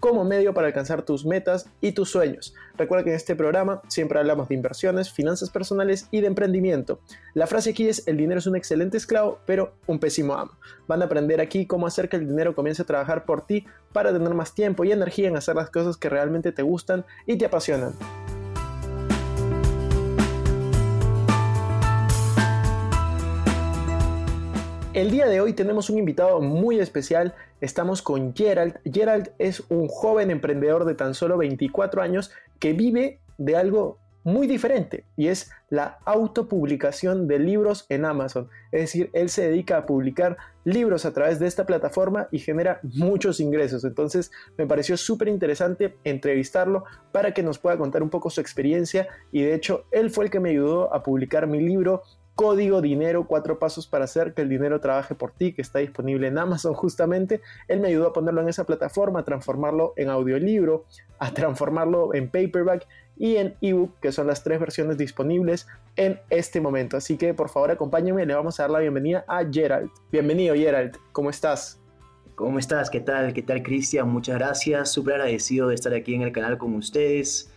como medio para alcanzar tus metas y tus sueños. Recuerda que en este programa siempre hablamos de inversiones, finanzas personales y de emprendimiento. La frase aquí es, el dinero es un excelente esclavo, pero un pésimo amo. Van a aprender aquí cómo hacer que el dinero comience a trabajar por ti para tener más tiempo y energía en hacer las cosas que realmente te gustan y te apasionan. El día de hoy tenemos un invitado muy especial. Estamos con Gerald. Gerald es un joven emprendedor de tan solo 24 años que vive de algo muy diferente y es la autopublicación de libros en Amazon. Es decir, él se dedica a publicar libros a través de esta plataforma y genera muchos ingresos. Entonces me pareció súper interesante entrevistarlo para que nos pueda contar un poco su experiencia y de hecho él fue el que me ayudó a publicar mi libro Código Dinero, cuatro pasos para hacer que el dinero trabaje por ti, que está disponible en Amazon justamente. Él me ayudó a ponerlo en esa plataforma, a transformarlo en audiolibro, a transformarlo en paperback y en ebook, que son las tres versiones disponibles en este momento. Así que por favor acompáñenme le vamos a dar la bienvenida a Gerald. Bienvenido Gerald, ¿cómo estás? ¿Cómo estás? ¿Qué tal? ¿Qué tal Cristian? Muchas gracias, súper agradecido de estar aquí en el canal con ustedes.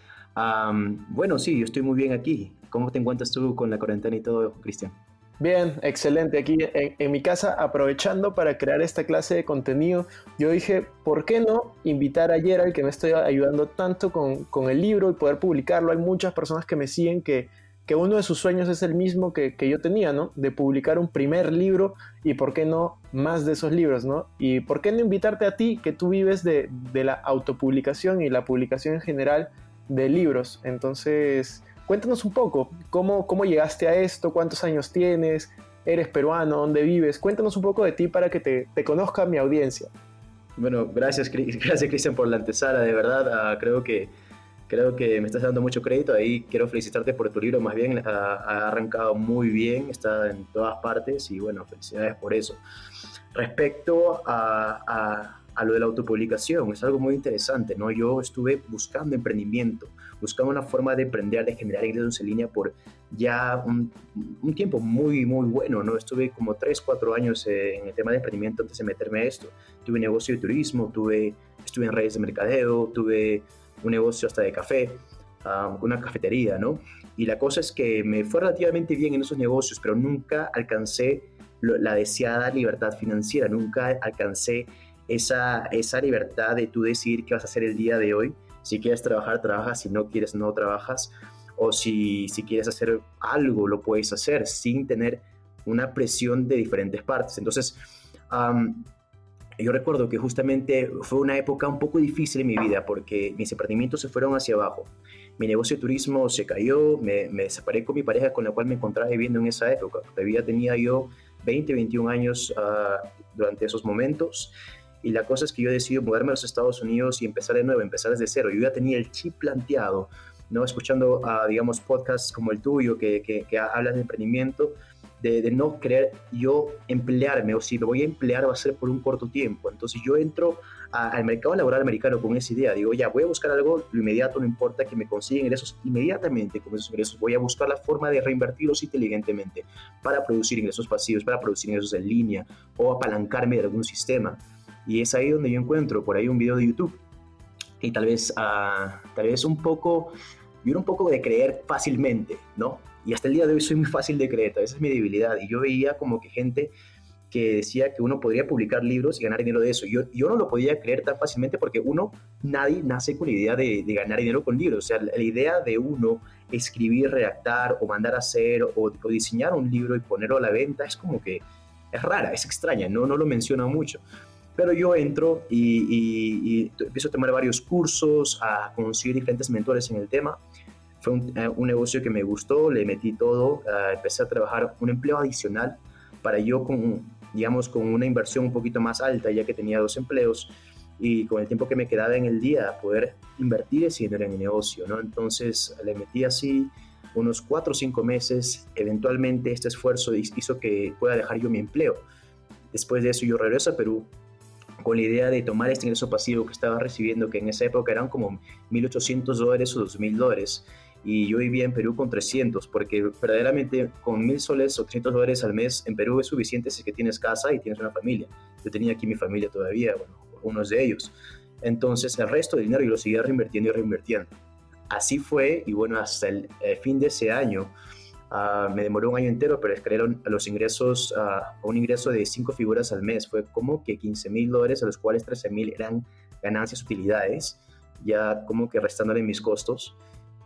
bueno, sí, yo estoy muy bien aquí. ¿Cómo te encuentras tú con la cuarentena y todo, Cristian? Bien, excelente. Aquí en, mi casa, aprovechando para crear esta clase de contenido, yo dije, ¿por qué no invitar a Gerald, que me estoy ayudando tanto con, con, el libro y poder publicarlo? Hay muchas personas que me siguen que, que uno de sus sueños es el mismo que, que, yo tenía, ¿no? De publicar un primer libro y, ¿por qué no, más de esos libros, ¿no? Y, ¿por qué no invitarte a ti, que tú vives de, de la autopublicación y la publicación en general de libros? Entonces Cuéntanos un poco, ¿cómo, cómo llegaste a esto? ¿Cuántos años tienes? ¿Eres peruano? ¿Dónde vives? Cuéntanos un poco de ti para que te, conozca mi audiencia. Bueno, gracias, gracias Cristian por la antesala, de verdad. Ah, creo, que, creo que me estás dando mucho crédito. Ahí quiero felicitarte por tu libro, más bien ha, arrancado muy bien, está en todas partes y bueno, felicidades por eso. Respecto a, a, a lo de la autopublicación, es algo muy interesante, ¿no? Yo estuve buscando emprendimiento, buscando una forma de emprender, de generar ingresos en línea por ya un, un tiempo muy, muy bueno, ¿no? Estuve como 3, 4 años eh, en el tema de emprendimiento antes de meterme a esto. Tuve negocio de turismo, tuve, estuve en redes de mercadeo, tuve un negocio hasta de café, um, una cafetería, ¿no? Y la cosa es que me fue relativamente bien en esos negocios, pero nunca alcancé la deseada libertad financiera, nunca alcancé esa, esa libertad de tú decidir qué vas a hacer el día de hoy si quieres trabajar, trabajas, si no quieres, no trabajas. O si, si quieres hacer algo, lo puedes hacer sin tener una presión de diferentes partes. Entonces, yo recuerdo que justamente fue una época un poco difícil en mi vida porque mis emprendimientos se fueron hacia abajo. Mi negocio de turismo se cayó, me, me separé con mi pareja con la cual me encontraba viviendo en esa época. Todavía tenía yo 20, 21 años ah, durante esos momentos y la cosa es que yo decido mudarme a los Estados Unidos y empezar de nuevo, empezar desde cero. Yo ya tenía el chip planteado, ¿no? Escuchando, a, digamos, podcasts como el tuyo que, que, que hablan de emprendimiento, de, de, no querer yo emplearme, o si me voy a emplear va a ser por un corto tiempo. Entonces yo entro al mercado laboral americano con esa idea. Digo, ya, voy a buscar algo lo inmediato, no importa que me consigan ingresos inmediatamente con esos ingresos. Voy a buscar la forma de reinvertirlos inteligentemente para producir ingresos pasivos, para producir ingresos en línea o apalancarme de algún sistema. Y es ahí donde yo encuentro por ahí un video de YouTube. Y tal vez, uh, tal vez un poco, yo era un poco de creer fácilmente, ¿no? Y hasta el día de hoy soy muy fácil de creer, esa es mi debilidad. Y yo veía como que gente que decía que uno podría publicar libros y ganar dinero de eso. Yo, yo no lo podía creer tan fácilmente porque uno, nadie nace con la idea de, ganar dinero con libros. O sea, la, idea de uno escribir, redactar o mandar a hacer o, diseñar un libro y ponerlo a la venta es como que es rara, es extraña, no, no lo menciona mucho. Pero yo entro y, empiezo a tomar varios cursos, a conseguir diferentes mentores en el tema. Fue un, eh, un negocio que me gustó, le metí todo, uh, empecé a trabajar un empleo adicional para yo con, digamos, con una inversión un poquito más alta, ya que tenía dos empleos, y con el tiempo que me quedaba en el día, poder invertir ese dinero en mi negocio, ¿no? Entonces le metí así unos cuatro o cinco meses, eventualmente este esfuerzo hizo que pueda dejar yo mi empleo. Después de eso yo regreso a Perú con la idea de tomar este ingreso pasivo que estaba recibiendo, que en esa época eran como 1.800 dólares o 2.000 dólares, y yo vivía en Perú con 300, porque verdaderamente con 1.000 soles o 300 dólares al mes en Perú es suficiente si es que tienes casa y tienes una familia. Yo tenía aquí mi familia todavía, bueno, unos de ellos. Entonces el resto del dinero yo lo seguía reinvirtiendo y reinvirtiendo. Así fue y bueno, hasta el, fin de ese año, uh, me demoró un año entero, pero escalaron los ingresos, a un ingreso de cinco figuras al mes. Fue como que 15 mil dólares, a los cuales 13 mil eran ganancias, utilidades, ya como que restándole mis costos.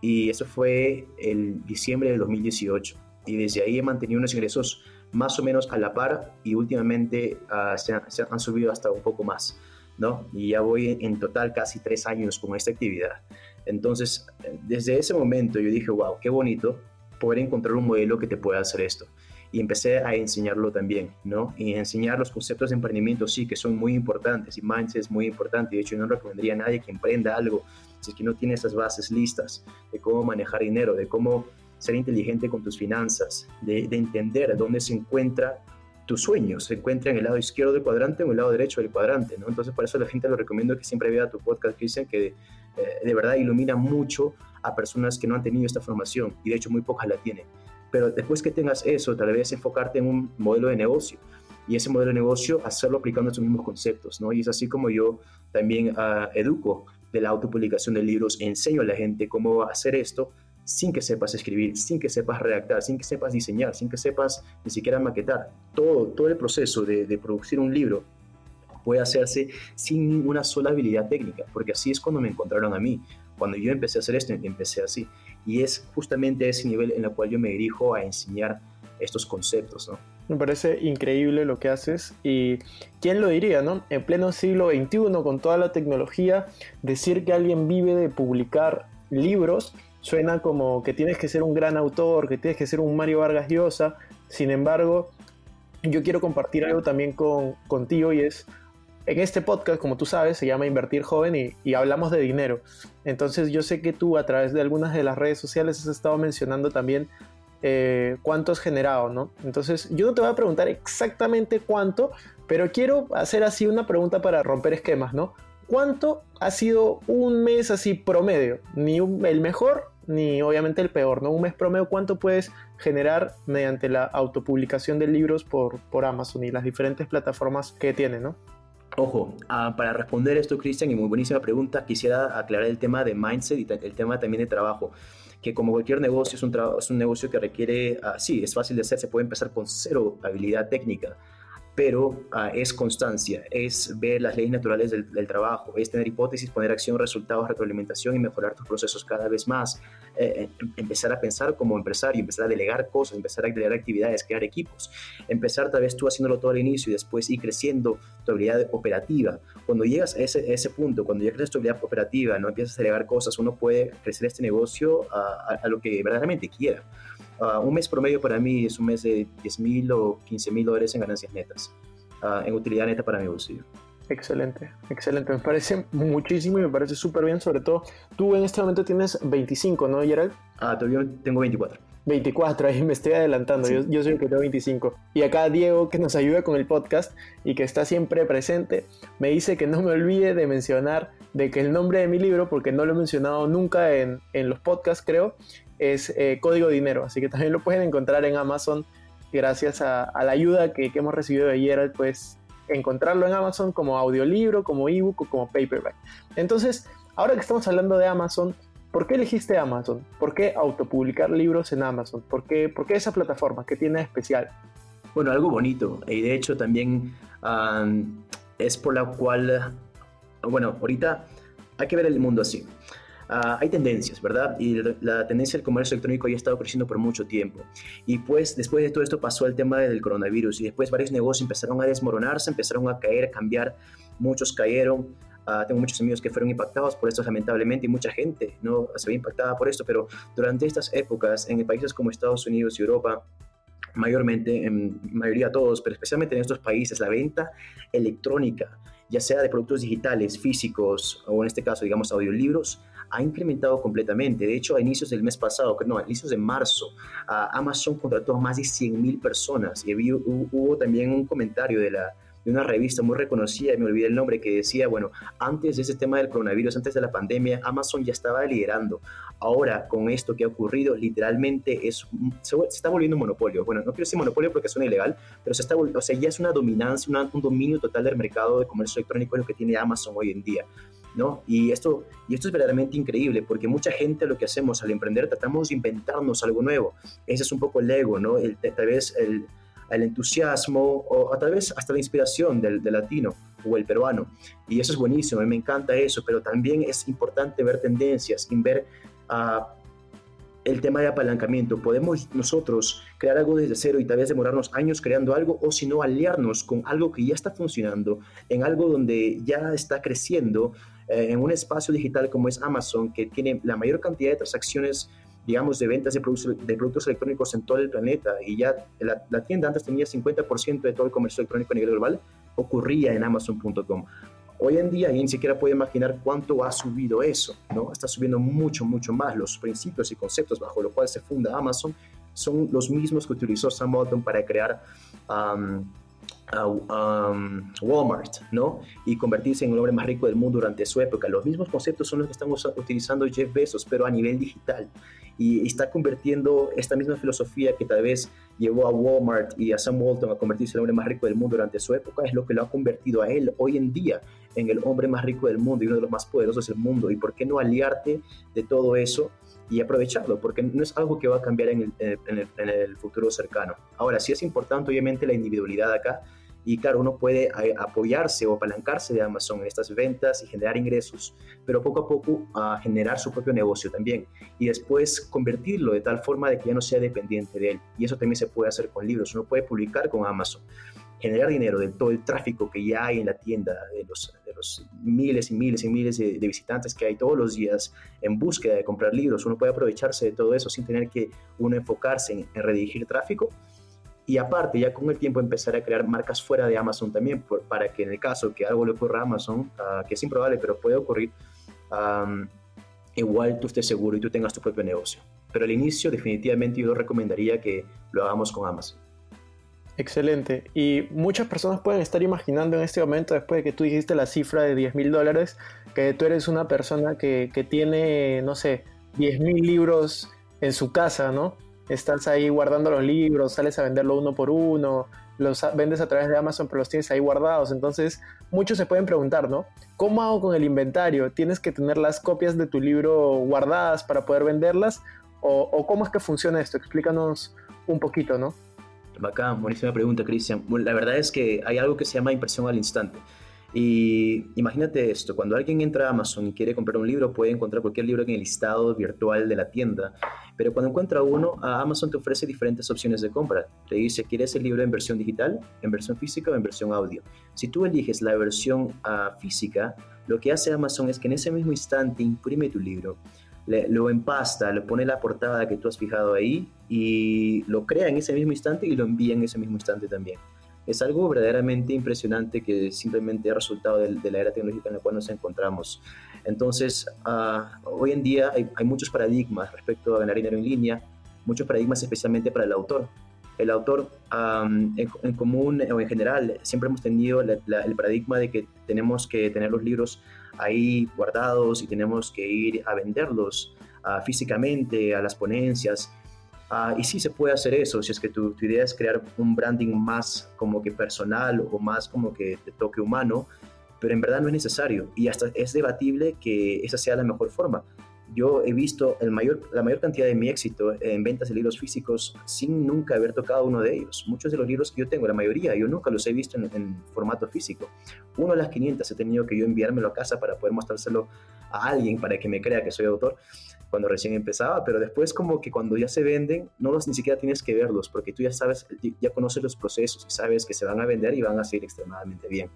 Y eso fue el diciembre del 2018. Y desde ahí he mantenido unos ingresos más o menos a la par y últimamente uh, se, se han subido hasta un poco más. ¿no? Y ya voy en total casi tres años con esta actividad. Entonces, desde ese momento yo dije, wow, qué bonito poder encontrar un modelo que te pueda hacer esto. Y empecé a enseñarlo también, ¿no? Y enseñar los conceptos de emprendimiento, sí, que son muy importantes y mindset es muy importante. De hecho, no recomendaría a nadie que emprenda algo si es que no tiene esas bases listas de cómo manejar dinero, de cómo ser inteligente con tus finanzas, de, de entender dónde se encuentra tu sueño se encuentra en el lado izquierdo del cuadrante o en el lado derecho del cuadrante, ¿no? Entonces, por eso la gente lo recomiendo que siempre vea tu podcast, Cristian, que eh, de verdad ilumina mucho a personas que no han tenido esta formación y de hecho muy pocas la tienen. Pero después que tengas eso, tal vez enfocarte en un modelo de negocio y ese modelo de negocio hacerlo aplicando esos mismos conceptos, ¿no? Y es así como yo también uh, educo de la autopublicación de libros, enseño a la gente cómo hacer esto sin que sepas escribir, sin que sepas redactar, sin que sepas diseñar, sin que sepas ni siquiera maquetar. Todo, todo el proceso de, de producir un libro puede hacerse sin ninguna sola habilidad técnica, porque así es cuando me encontraron a mí. Cuando yo empecé a hacer esto, empecé así. Y es justamente ese nivel en el cual yo me dirijo a enseñar estos conceptos, ¿no? Me parece increíble lo que haces y quién lo diría, ¿no? En pleno siglo XXI, con toda la tecnología, decir que alguien vive de publicar libros suena como que tienes que ser un gran autor, que tienes que ser un Mario Vargas Llosa. Sin embargo, yo quiero compartir algo también con, contigo y es, en este podcast, como tú sabes, se llama Invertir Joven y, hablamos de dinero. Entonces yo sé que tú a través de algunas de las redes sociales has estado mencionando también eh, cuánto has generado, ¿no? Entonces yo no te voy a preguntar exactamente cuánto, pero quiero hacer así una pregunta para romper esquemas, ¿no? ¿Cuánto ha sido un mes así promedio? Ni el mejor ni obviamente el peor, ¿no? Un mes promedio, ¿cuánto puedes generar mediante la autopublicación de libros por, por Amazon y las diferentes plataformas que tiene, ¿no? Ojo, ah, para responder esto, Cristian, y muy buenísima pregunta, quisiera aclarar el tema de mindset y el tema también de trabajo que como cualquier negocio es un, es un negocio que requiere, uh, sí, es fácil de hacer, se puede empezar con cero habilidad técnica, pero ah, es constancia, es ver las leyes naturales del, trabajo, es tener hipótesis, poner acción, resultados, retroalimentación y mejorar tus procesos cada vez más. Eh, eh, empezar a pensar como empresario, empezar a delegar cosas, empezar a delegar actividades, crear equipos. Empezar tal vez tú haciéndolo todo al inicio y después ir creciendo tu habilidad operativa. Cuando llegas a ese, punto, cuando ya creces tu habilidad operativa, no empiezas a delegar cosas, uno puede crecer este negocio a lo que verdaderamente quiera. Ah, un mes promedio para mí es un mes de 10 mil o 15 mil dólares en ganancias netas, uh, en utilidad neta para mi bolsillo. Excelente, excelente. Me parece muchísimo y me parece súper bien. Sobre todo, tú en este momento tienes 25, ¿no, Gerald? Ah, todavía tengo 24. 24, ahí me estoy adelantando, yo, yo, soy el que tengo 25. Y acá Diego, que nos ayuda con el podcast y que está siempre presente, me dice que no me olvide de mencionar de que el nombre de mi libro, porque no lo he mencionado nunca en, en los podcasts, creo, es eh, Código Dinero, así que también lo pueden encontrar en Amazon gracias a, la ayuda que, hemos recibido de ayer, pues encontrarlo en Amazon como audiolibro, como ebook o como paperback. Entonces, ahora que estamos hablando de Amazon, ¿por qué elegiste Amazon? ¿Por qué autopublicar libros en Amazon? ¿Por qué, por qué esa plataforma? ¿Qué tiene de especial? Bueno, algo bonito. Y de hecho también es por la cual, bueno, ahorita hay que ver el mundo así. Ah, hay tendencias, ¿verdad? Y la, tendencia del comercio electrónico ya ha estado creciendo por mucho tiempo. Y pues después de todo esto pasó el tema del coronavirus y después varios negocios empezaron a desmoronarse, empezaron a caer, a cambiar, muchos cayeron. Ah, tengo muchos amigos que fueron impactados por esto lamentablemente y mucha gente no se ve impactada por esto, pero durante estas épocas en países como Estados Unidos y Europa, mayormente, en mayoría todos, pero especialmente en estos países, la venta electrónica, ya sea de productos digitales, físicos o en este caso, digamos, audiolibros, ha incrementado completamente. De hecho, a inicios del mes pasado, no, a inicios de marzo, Amazon contrató a más de 100.000 personas y hubo, también un comentario de la de una revista muy reconocida, me olvidé el nombre, que decía, bueno, antes de ese tema del coronavirus, antes de la pandemia, Amazon ya estaba liderando. Ahora, con esto que ha ocurrido, literalmente es, se, está volviendo un monopolio. Bueno, no quiero decir monopolio porque suena ilegal, pero se está, o sea, ya es una dominancia, un dominio total del mercado de comercio electrónico, es lo que tiene Amazon hoy en día. ¿No? Y esto, y esto es verdaderamente increíble porque mucha gente lo que hacemos al emprender tratamos de inventarnos algo nuevo. Ese es un poco el ego, ¿no? El, tal vez el, el entusiasmo o a tal vez hasta la inspiración del, latino o el peruano. Y eso es buenísimo, a me encanta eso, pero también es importante ver tendencias, y ver uh, el tema de apalancamiento. Podemos nosotros crear algo desde cero y tal vez demorarnos años creando algo o si no aliarnos con algo que ya está funcionando, en algo donde ya está creciendo, eh, en un espacio digital como es Amazon, que tiene la mayor cantidad de transacciones digamos, de ventas de de productos electrónicos en todo el planeta y ya la, tienda antes tenía 50% de todo el comercio electrónico a nivel global, ocurría en amazon.com. Hoy en día ni siquiera puede imaginar cuánto ha subido eso, ¿no? Está subiendo mucho, mucho más. Los principios y conceptos bajo los cuales se funda Amazon son los mismos que utilizó Sam Walton para crear um, Walmart, ¿no? Y convertirse en el hombre más rico del mundo durante su época. Los mismos conceptos son los que estamos utilizando Jeff Bezos, pero a nivel digital y está convirtiendo esta misma filosofía que tal vez llevó a Walmart y a Sam Walton a convertirse en el hombre más rico del mundo durante su época, es lo que lo ha convertido a él hoy en día en el hombre más rico del mundo y uno de los más poderosos del mundo. ¿Y por qué no aliarte de todo eso y aprovecharlo? Porque no es algo que va a cambiar en el, en el futuro cercano. Ahora, sí es importante obviamente la individualidad acá y claro, uno puede eh, apoyarse o apalancarse de Amazon en estas ventas y generar ingresos, pero poco a poco a generar su propio negocio también y después convertirlo de tal forma de que ya no sea dependiente de él. Y eso también se puede hacer con libros. Uno puede publicar con Amazon, generar dinero de todo el tráfico que ya hay en la tienda, de los, de los miles y miles y miles de, de, visitantes que hay todos los días en búsqueda de comprar libros. Uno puede aprovecharse de todo eso sin tener que uno enfocarse en, en redirigir tráfico y aparte ya con el tiempo empezar a crear marcas fuera de Amazon también para que en el caso que algo le ocurra a Amazon, ah, que es improbable pero puede ocurrir, igual tú estés seguro y tú tengas tu propio negocio. Pero al inicio definitivamente yo recomendaría que lo hagamos con Amazon. Excelente. Y muchas personas pueden estar imaginando en este momento, después de que tú dijiste la cifra de 10 mil dólares, que tú eres una persona que, que tiene, no sé, 10 mil libros en su casa, ¿no? Estás ahí guardando los libros, sales a venderlo uno por uno, los vendes a través de Amazon, pero los tienes ahí guardados. Entonces, muchos se pueden preguntar, ¿no? ¿Cómo hago con el inventario? ¿Tienes que tener las copias de tu libro guardadas para poder venderlas? ¿O, cómo es que funciona esto? Explícanos un poquito, ¿no? Bacán, buenísima pregunta, Cristian. La verdad es que hay algo que se llama impresión al instante. Y imagínate esto, cuando alguien entra a Amazon y quiere comprar un libro, puede encontrar cualquier libro en el listado virtual de la tienda, pero cuando encuentra uno, Amazon te ofrece diferentes opciones de compra. Te dice, ¿quieres el libro en versión digital, en versión física o en versión audio? Si tú eliges la versión uh, física, lo que hace Amazon es que en ese mismo instante imprime tu libro, lo empasta, le pone la portada que tú has fijado ahí y lo crea en ese mismo instante y lo envía en ese mismo instante también es algo verdaderamente impresionante que simplemente es resultado de, la era tecnológica en la cual nos encontramos. Entonces, ah, hoy en día hay, muchos paradigmas respecto a ganar dinero en línea, muchos paradigmas especialmente para el autor. El autor en, común o en general siempre hemos tenido el paradigma de que tenemos que tener los libros ahí guardados y tenemos que ir a venderlos ah, físicamente a las ponencias Ah, y sí se puede hacer eso, si es que tu, tu, idea es crear un branding más como que personal o más como que de toque humano, pero en verdad no es necesario y hasta es debatible que esa sea la mejor forma. Yo he visto el mayor, la mayor cantidad de mi éxito en ventas de libros físicos sin nunca haber tocado uno de ellos. Muchos de los libros que yo tengo, la mayoría, yo nunca los he visto en, en formato físico. Uno de las 500 he tenido que yo enviármelo a casa para poder mostrárselo a alguien para que me crea que soy autor cuando recién empezaba, pero después como que cuando ya se venden, no los ni siquiera tienes que verlos, porque tú ya sabes, ya conoces los procesos y sabes que se van a vender y van a seguir extremadamente bien.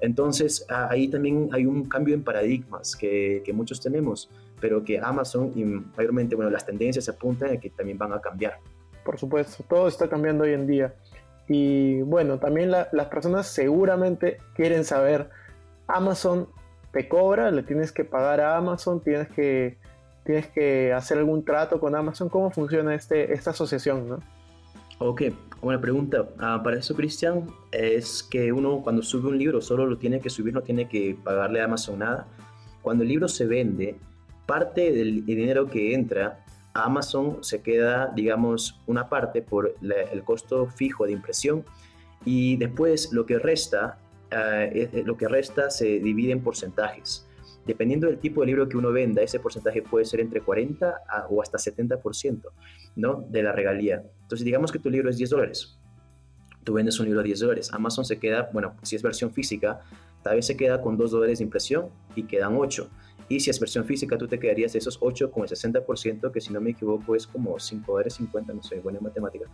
Entonces ahí también hay un cambio en paradigmas que, que, muchos tenemos, pero que Amazon y mayormente, bueno, las tendencias apuntan a que también van a cambiar. Por supuesto, todo está cambiando hoy en día. Y bueno, también las personas seguramente quieren saber, Amazon te cobra, le tienes que pagar a Amazon, tienes que tienes que hacer algún trato con Amazon. ¿Cómo funciona este, esta asociación? ¿no? Ok, buena pregunta. Ah, para eso, Cristian, es que uno cuando sube un libro solo lo tiene que subir, no tiene que pagarle a Amazon nada. Cuando el libro se vende, parte del dinero que entra a Amazon se queda, digamos, una parte por el costo fijo de impresión y después lo que resta, ah, lo que resta se divide en porcentajes. Dependiendo del tipo de libro que uno venda, ese porcentaje puede ser entre 40 o hasta 70% ¿no? de la regalía. Entonces, digamos que tu libro es 10 dólares. Tú vendes un libro a 10 dólares. Amazon se queda, bueno, si es versión física, tal vez se queda con 2 dólares de impresión y quedan 8. Y si es versión física, tú te quedarías de esos 8 con el 60%, que si no me equivoco es como 5 dólares 50, no soy buena en matemáticas.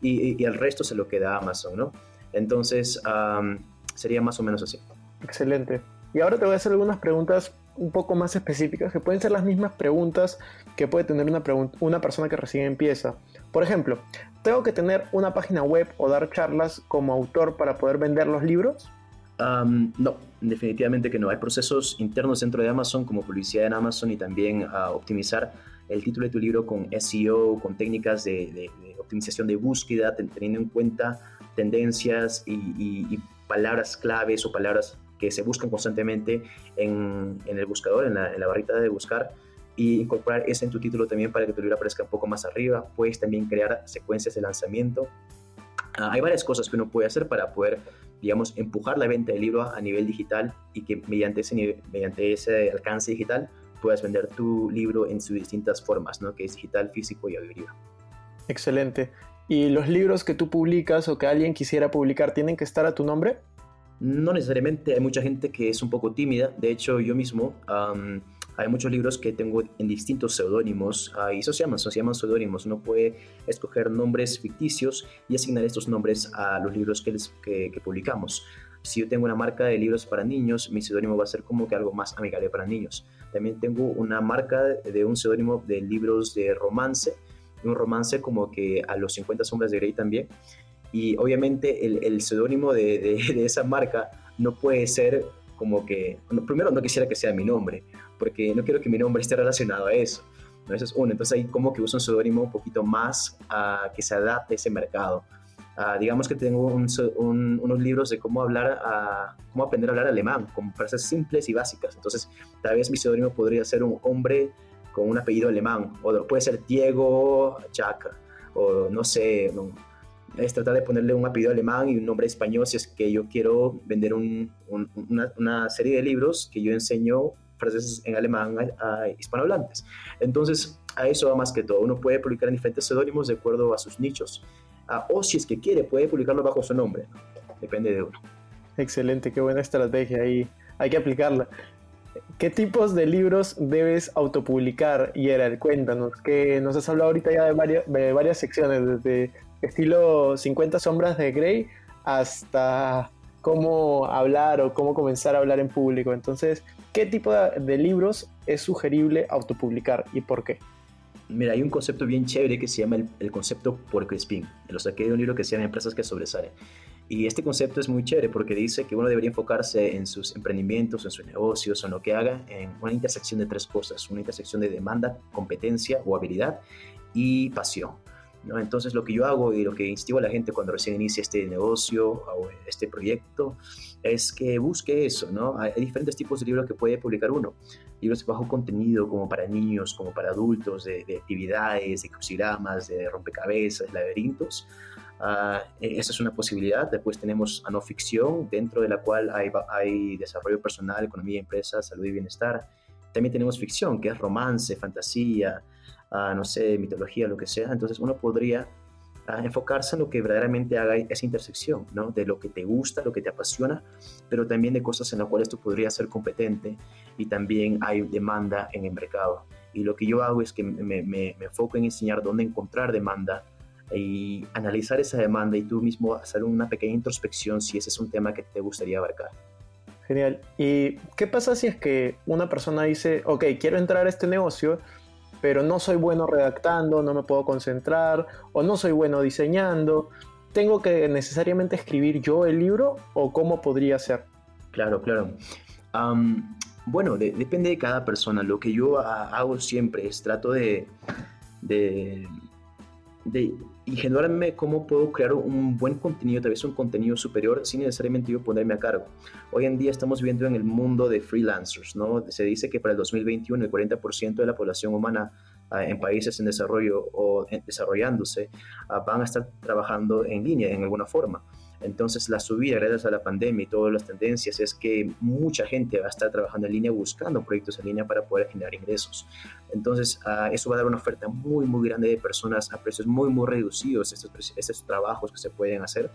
Y, y, el resto se lo queda a Amazon, ¿no? Entonces, sería más o menos así. Excelente. Y ahora te voy a hacer algunas preguntas un poco más específicas, que pueden ser las mismas preguntas que puede tener una, una persona que recién empieza. Por ejemplo, ¿tengo que tener una página web o dar charlas como autor para poder vender los libros? no, definitivamente que no. Hay procesos internos dentro de Amazon, como publicidad en Amazon y también a optimizar el título de tu libro con SEO, con técnicas de, optimización de búsqueda, teniendo en cuenta tendencias y palabras claves o palabras que se buscan constantemente en, el buscador, en la, barrita de buscar, y incorporar eso en tu título también para que tu libro aparezca un poco más arriba. Puedes también crear secuencias de lanzamiento. Ah, hay varias cosas que uno puede hacer para poder, digamos, empujar la venta del libro a nivel digital y que mediante ese, mediante ese alcance digital puedas vender tu libro en sus distintas formas, ¿no? que es digital, físico y audiovisual. Excelente. ¿Y los libros que tú publicas o que alguien quisiera publicar tienen que estar a tu nombre? No necesariamente, hay mucha gente que es un poco tímida. De hecho, yo mismo, hay muchos libros que tengo en distintos seudónimos y eso se llaman, se llaman seudónimos. Uno puede escoger nombres ficticios y asignar estos nombres a los libros que, que, publicamos. Si yo tengo una marca de libros para niños, mi seudónimo va a ser como que algo más amigable para niños. También tengo una marca de un seudónimo de libros de romance, un romance como que a los 50 sombras de Grey también. Y obviamente el, el seudónimo de, de, esa marca no puede ser como que, primero no quisiera que sea mi nombre, porque no quiero que mi nombre esté relacionado a eso. ¿no? Eso es uno. Entonces ahí como que uso un seudónimo un poquito más a que se adapte a ese mercado. Uh, digamos que tengo un, unos libros de cómo hablar, cómo aprender a hablar alemán, con frases simples y básicas. Entonces, tal vez mi seudónimo podría ser un hombre con un apellido alemán, o puede ser Diego Jack, o no sé, es tratar de ponerle un apellido alemán y un nombre español si es que yo quiero vender una, serie de libros que yo enseño frases en alemán a, hispanohablantes. Entonces, a eso va más que todo. Uno puede publicar en diferentes seudónimos de acuerdo a sus nichos. O si es que quiere, puede publicarlo bajo su nombre. Depende de uno. Excelente, qué buena estrategia ahí. Hay que aplicarla. ¿Qué tipos de libros debes autopublicar, Gerald? Cuéntanos, que nos has hablado ahorita ya de de varias secciones, desde estilo 50 sombras de Grey hasta cómo hablar o cómo comenzar a hablar en público. Entonces, ¿qué tipo de, libros es sugerible autopublicar y por qué? Mira, hay un concepto bien chévere que se llama el, concepto por Spin. Lo saqué de un libro que se llama Empresas que sobresalen. Y este concepto es muy chévere porque dice que uno debería enfocarse en sus emprendimientos, en sus negocios, en lo que haga, en una intersección de tres cosas. Una intersección de demanda, competencia o habilidad y pasión. Entonces lo que yo hago y lo que instigo a la gente cuando recién inicia este negocio o este proyecto es que busque eso. Hay diferentes tipos de libros que puede publicar uno. Libros bajo contenido como para niños, como para adultos, de, actividades, de crucigramas, de rompecabezas, laberintos. Uh, esa es una posibilidad. Después tenemos a no ficción, dentro de la cual hay desarrollo personal, economía, empresa, salud y bienestar. También tenemos ficción, que es romance, fantasía, no sé, mitología, lo que sea. Entonces uno podría enfocarse en lo que verdaderamente haga esa intersección, ¿no? De lo que te gusta, lo que te apasiona, pero también de cosas en las cuales tú podrías ser competente y también hay demanda en el mercado. Y lo que yo hago es que me, me, enfoco en enseñar dónde encontrar demanda y analizar esa demanda y tú mismo hacer una pequeña introspección si ese es un tema que te gustaría abarcar. Genial. ¿Y qué pasa si es que una persona dice, ok, quiero entrar a este negocio, pero no soy bueno redactando, no me puedo concentrar o no soy bueno diseñando. ¿Tengo que necesariamente escribir yo el libro o cómo podría ser? Claro, claro. bueno, depende de cada persona. Lo que yo hago siempre es trato de, de, de ingenuarme cómo puedo crear un buen contenido, tal vez un contenido superior, sin necesariamente yo ponerme a cargo. Hoy en día estamos viviendo en el mundo de freelancers, ¿no? Se dice que para el 2021 el 40% de la población humana ah, en países en desarrollo o desarrollándose ah, van a estar trabajando en línea en alguna forma. Entonces, la subida gracias a la pandemia y todas las tendencias es que mucha gente va a estar trabajando en línea buscando proyectos en línea para poder generar ingresos. Entonces, ah, eso va a dar una oferta muy, muy grande de personas a precios muy, muy reducidos, estos, trabajos que se pueden hacer.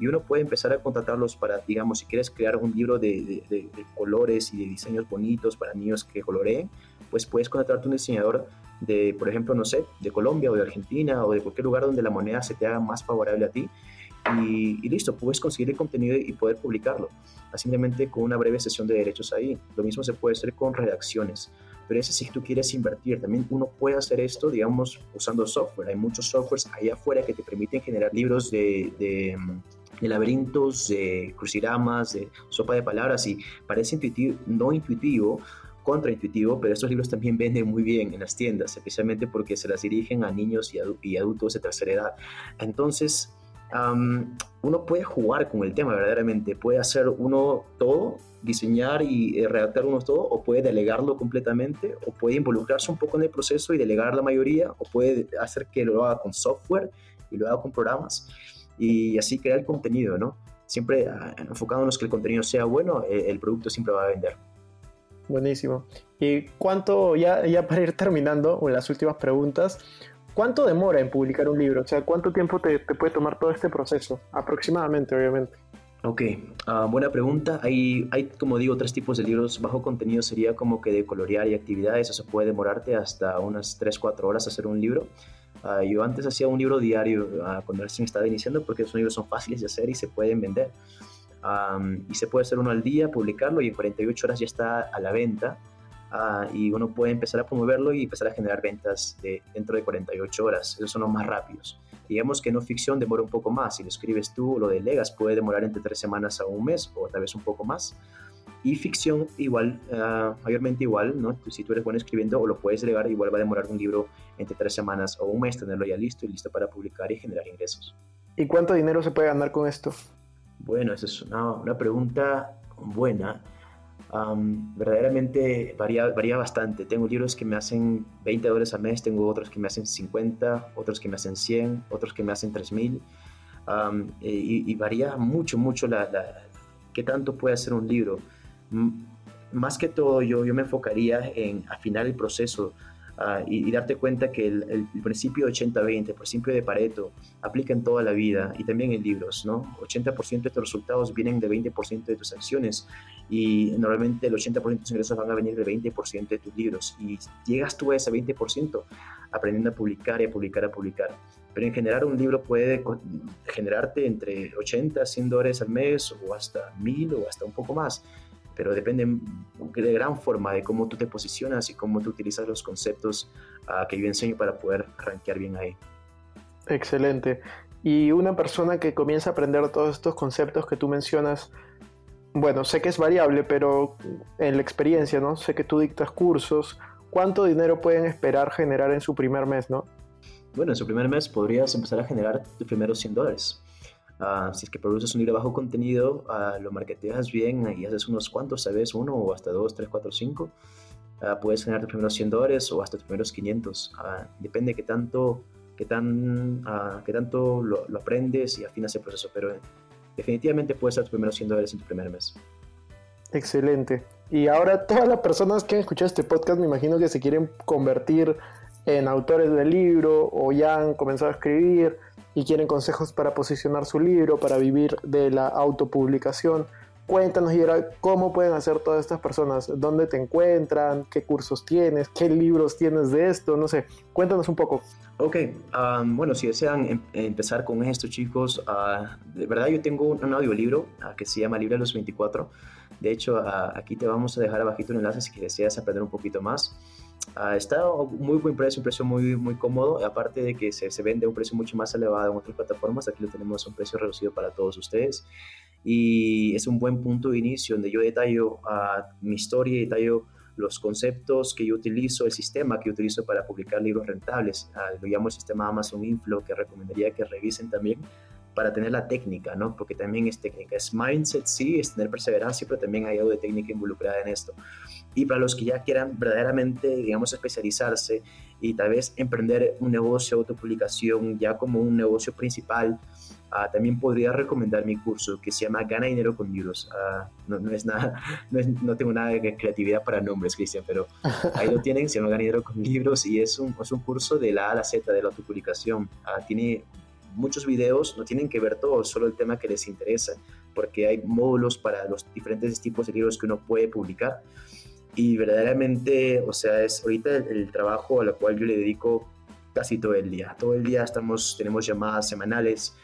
Y uno puede empezar a contratarlos para, digamos, si quieres crear un libro de, de, colores y de diseños bonitos para niños que coloreen, pues puedes contratarte un diseñador de, por ejemplo, no sé, de Colombia o de Argentina o de cualquier lugar donde la moneda se te haga más favorable a ti y, listo, puedes conseguir el contenido y poder publicarlo, simplemente con una breve sesión de derechos ahí. Lo mismo se puede hacer con redacciones, pero ese si tú quieres invertir, también uno puede hacer esto, digamos, usando software. Hay muchos softwares ahí afuera que te permiten generar libros de, de, laberintos, de crucigramas, de sopa de palabras y parece intuitivo, no intuitivo, contraintuitivo, pero estos libros también venden muy bien en las tiendas, especialmente porque se las dirigen a niños y adultos de tercera edad. Entonces, uno puede jugar con el tema verdaderamente, puede hacer uno todo, diseñar y eh, redactar uno todo, o puede delegarlo completamente, o puede involucrarse un poco en el proceso y delegar la mayoría, o puede hacer que lo haga con software y lo haga con programas, y así crear el contenido, ¿no? Siempre ah, enfocándonos que el contenido sea bueno, eh, el producto siempre va a vender. Buenísimo. ¿Y cuánto, ya, ya para ir terminando, las últimas preguntas, ¿Cuánto demora en publicar un libro? O sea, ¿cuánto tiempo te, puede tomar todo este proceso? Aproximadamente, obviamente. Ok, ah, buena pregunta. Hay, hay, como digo, tres tipos de libros. Bajo contenido sería como que de colorear y actividades. Eso puede demorarte hasta unas 3-4 horas hacer un libro. Ah, yo antes hacía un libro diario uh, cuando recién estaba iniciando porque esos libros son fáciles de hacer y se pueden vender. y se puede hacer uno al día, publicarlo y en 48 horas ya está a la venta. Ah, y uno puede empezar a promoverlo y empezar a generar ventas de, dentro de 48 horas. Esos son los más rápidos. Digamos que no ficción demora un poco más. Si lo escribes tú o lo delegas, puede demorar entre tres semanas a un mes o tal vez un poco más. Y ficción igual, uh, mayormente igual, ¿no? Si tú eres bueno escribiendo o lo puedes delegar, igual va a demorar un libro entre tres semanas o un mes tenerlo ya listo y listo para publicar y generar ingresos. ¿Y cuánto dinero se puede ganar con esto? Bueno, esa es una, una pregunta buena verdaderamente varía, varía bastante. Tengo libros que me hacen 20 dólares al mes, tengo otros que me hacen 50, otros que me hacen 100, otros que me hacen 3000. y, y, varía mucho, mucho la, la, qué tanto puede hacer un libro. más que todo, yo, yo me enfocaría en afinar el proceso Ah, y, darte cuenta que el, principio 80-20, el principio de Pareto, aplica en toda la vida y también en libros, ¿no? 80% de tus resultados vienen del 20% de tus acciones y normalmente el 80% de tus ingresos van a venir del 20% de tus libros y llegas tú a ese 20% aprendiendo a publicar y a publicar, a publicar. Pero en general un libro puede generarte entre 80 100 dólares al mes o hasta 1000 o hasta un poco más pero depende de gran forma de cómo tú te posicionas y cómo tú utilizas los conceptos uh, que yo enseño para poder rankear bien ahí. Excelente. Y una persona que comienza a aprender todos estos conceptos que tú mencionas, bueno, sé que es variable, pero en la experiencia, ¿no? Sé que tú dictas cursos. ¿Cuánto dinero pueden esperar generar en su primer mes, no? Bueno, en su primer mes podrías empezar a generar tus primeros 100 dólares. Ah, si es que produces un libro bajo contenido, uh, lo marketeas bien y haces unos cuantos, sabes, uno o hasta dos, tres, cuatro, cinco, uh, puedes generar tus primeros 100 dólares o hasta tus primeros 500. depende de qué tanto, qué tan, qué tanto lo, lo, aprendes y afinas el proceso, pero definitivamente puedes hacer tus primeros 100 dólares en tu primer mes. Excelente. Y ahora todas las personas que han escuchado este podcast me imagino que se quieren convertir en autores del libro o ya han comenzado a escribir y quieren consejos para posicionar su libro, para vivir de la autopublicación. Cuéntanos, Gerald, cómo pueden hacer todas estas personas, dónde te encuentran, qué cursos tienes, qué libros tienes de esto, no sé, cuéntanos un poco. Ok, bueno, si desean em, empezar con esto, chicos, uh, de verdad yo tengo un, audiolibro uh, que se llama Libre a los 24. De hecho, aquí te vamos a dejar abajito un enlace si deseas aprender un poquito más. Está a muy buen precio, un precio muy, muy cómodo, aparte de que se, se vende a un precio mucho más elevado en otras plataformas, aquí lo tenemos a un precio reducido para todos ustedes. Y es un buen punto de inicio donde yo detallo uh, mi historia, detallo los conceptos que yo utilizo, el sistema que yo utilizo para publicar libros rentables. Uh, lo llamo el sistema Amazon Inflow, que recomendaría que revisen también para tener la técnica, ¿no? Porque también es técnica, es mindset, sí, es tener perseverancia, pero también hay algo de técnica involucrada en esto. Y para los que ya quieran verdaderamente, digamos, especializarse y tal vez emprender un negocio autopublicación ya como un negocio principal, Ah, también podría recomendar mi curso que se llama Gana Dinero con Libros. Ah, no, no, es nada, no, es, no, tengo nada de creatividad para nombres, Cristian, pero ahí lo tienen, se llama Gana Dinero con Libros y es un, es un curso de la A a la Z de la autopublicación. Ah, tiene muchos videos, no tienen que ver todo, solo el tema que les interesa, porque hay módulos para los diferentes tipos de libros que uno puede publicar. Y verdaderamente, o sea, es ahorita el, el trabajo al cual yo le dedico casi todo el día. Todo el día estamos, tenemos llamadas semanales,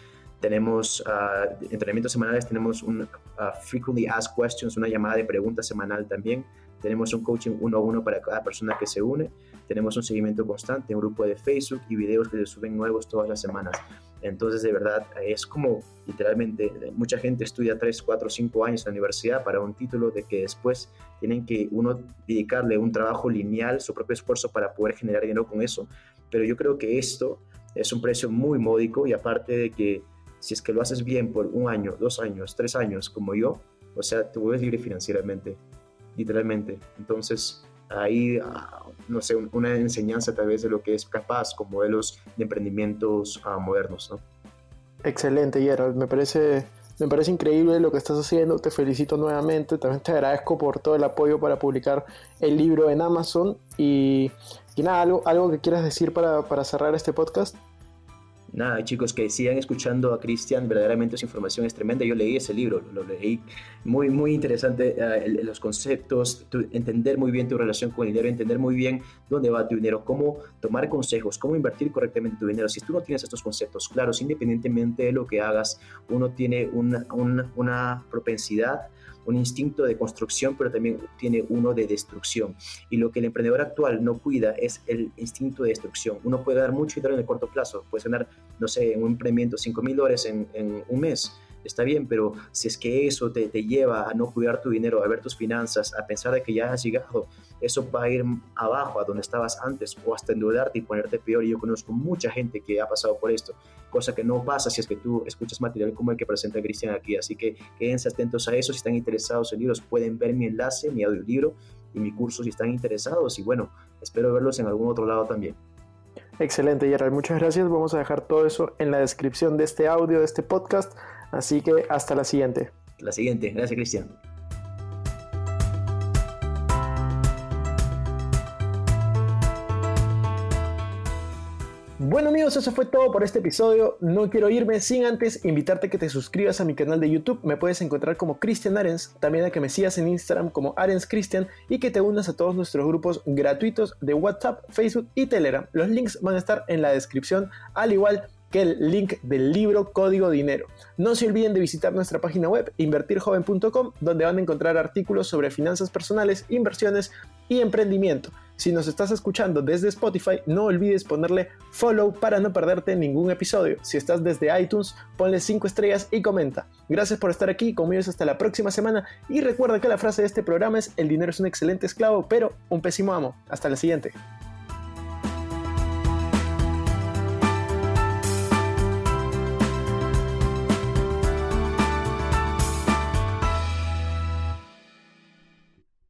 tenemos uh, entrenamientos semanales, tenemos un uh, Frequently Asked Questions, una llamada de preguntas semanal también. Tenemos un coaching uno a uno para cada persona que se une. Tenemos un seguimiento constante, un grupo de Facebook y videos que se suben nuevos todas las semanas. Entonces, de verdad, es como literalmente mucha gente estudia 3, 4, 5 años en la universidad para un título de que después tienen que uno dedicarle un trabajo lineal, su propio esfuerzo para poder generar dinero con eso. Pero yo creo que esto es un precio muy módico y aparte de que si es que lo haces bien por un año, dos años, tres años, como yo, o sea, te vuelves libre financieramente, literalmente. Entonces, ahí, ah, no sé, una enseñanza tal vez de lo que es capaz con modelos de emprendimientos uh, modernos, ¿no? Excelente, Gerald. Me parece, me parece increíble lo que estás haciendo. Te felicito nuevamente. También te agradezco por todo el apoyo para publicar el libro en Amazon. Y, y nada, algo, algo que quieras decir para, para cerrar este podcast nada, chicos, que sigan escuchando a Cristian, verdaderamente su información es tremenda. Yo leí ese libro, lo leí muy, muy interesante, uh, los conceptos, entender muy bien tu relación con el dinero, entender muy bien dónde va tu dinero, cómo tomar consejos, cómo invertir correctamente tu dinero. Si tú no tienes estos conceptos claros, independientemente de lo que hagas, uno tiene una, una, una propensidad un instinto de construcción, pero también tiene uno de destrucción. Y lo que el emprendedor actual no cuida es el instinto de destrucción. Uno puede dar mucho dinero en el corto plazo, puede ganar, no sé, en un emprendimiento 5 mil dólares en, un mes, está bien, pero si es que eso te, te, lleva a no cuidar tu dinero, a ver tus finanzas, a pensar de que ya has llegado, eso va a ir abajo a donde estabas antes o hasta endeudarte y ponerte peor. Y yo conozco mucha gente que ha pasado por esto, cosa que no pasa si es que tú escuchas material como el que presenta Cristian aquí. Así que quédense atentos a eso. Si están interesados en libros, pueden ver mi enlace, mi audiolibro y mi curso si están interesados. Y bueno, espero verlos en algún otro lado también. Excelente, Gerald. Muchas gracias. Vamos a dejar todo eso en la descripción de este audio, de este podcast. Así que hasta la siguiente. La siguiente. Gracias, Cristian. Bueno amigos, eso fue todo por este episodio. No quiero irme sin antes invitarte a que te suscribas a mi canal de YouTube. Me puedes encontrar como Cristian Arens, también a que me sigas en Instagram como Arens Cristian y que te unas a todos nuestros grupos gratuitos de WhatsApp, Facebook y Telegram. Los links van a estar en la descripción, al igual que el link del libro Código Dinero. No se olviden de visitar nuestra página web invertirjoven.com donde van a encontrar artículos sobre finanzas personales, inversiones y emprendimiento. Si nos estás escuchando desde Spotify, no olvides ponerle follow para no perderte ningún episodio. Si estás desde iTunes, ponle 5 estrellas y comenta. Gracias por estar aquí, conmigo hasta la próxima semana y recuerda que la frase de este programa es el dinero es un excelente esclavo, pero un pésimo amo. Hasta la siguiente.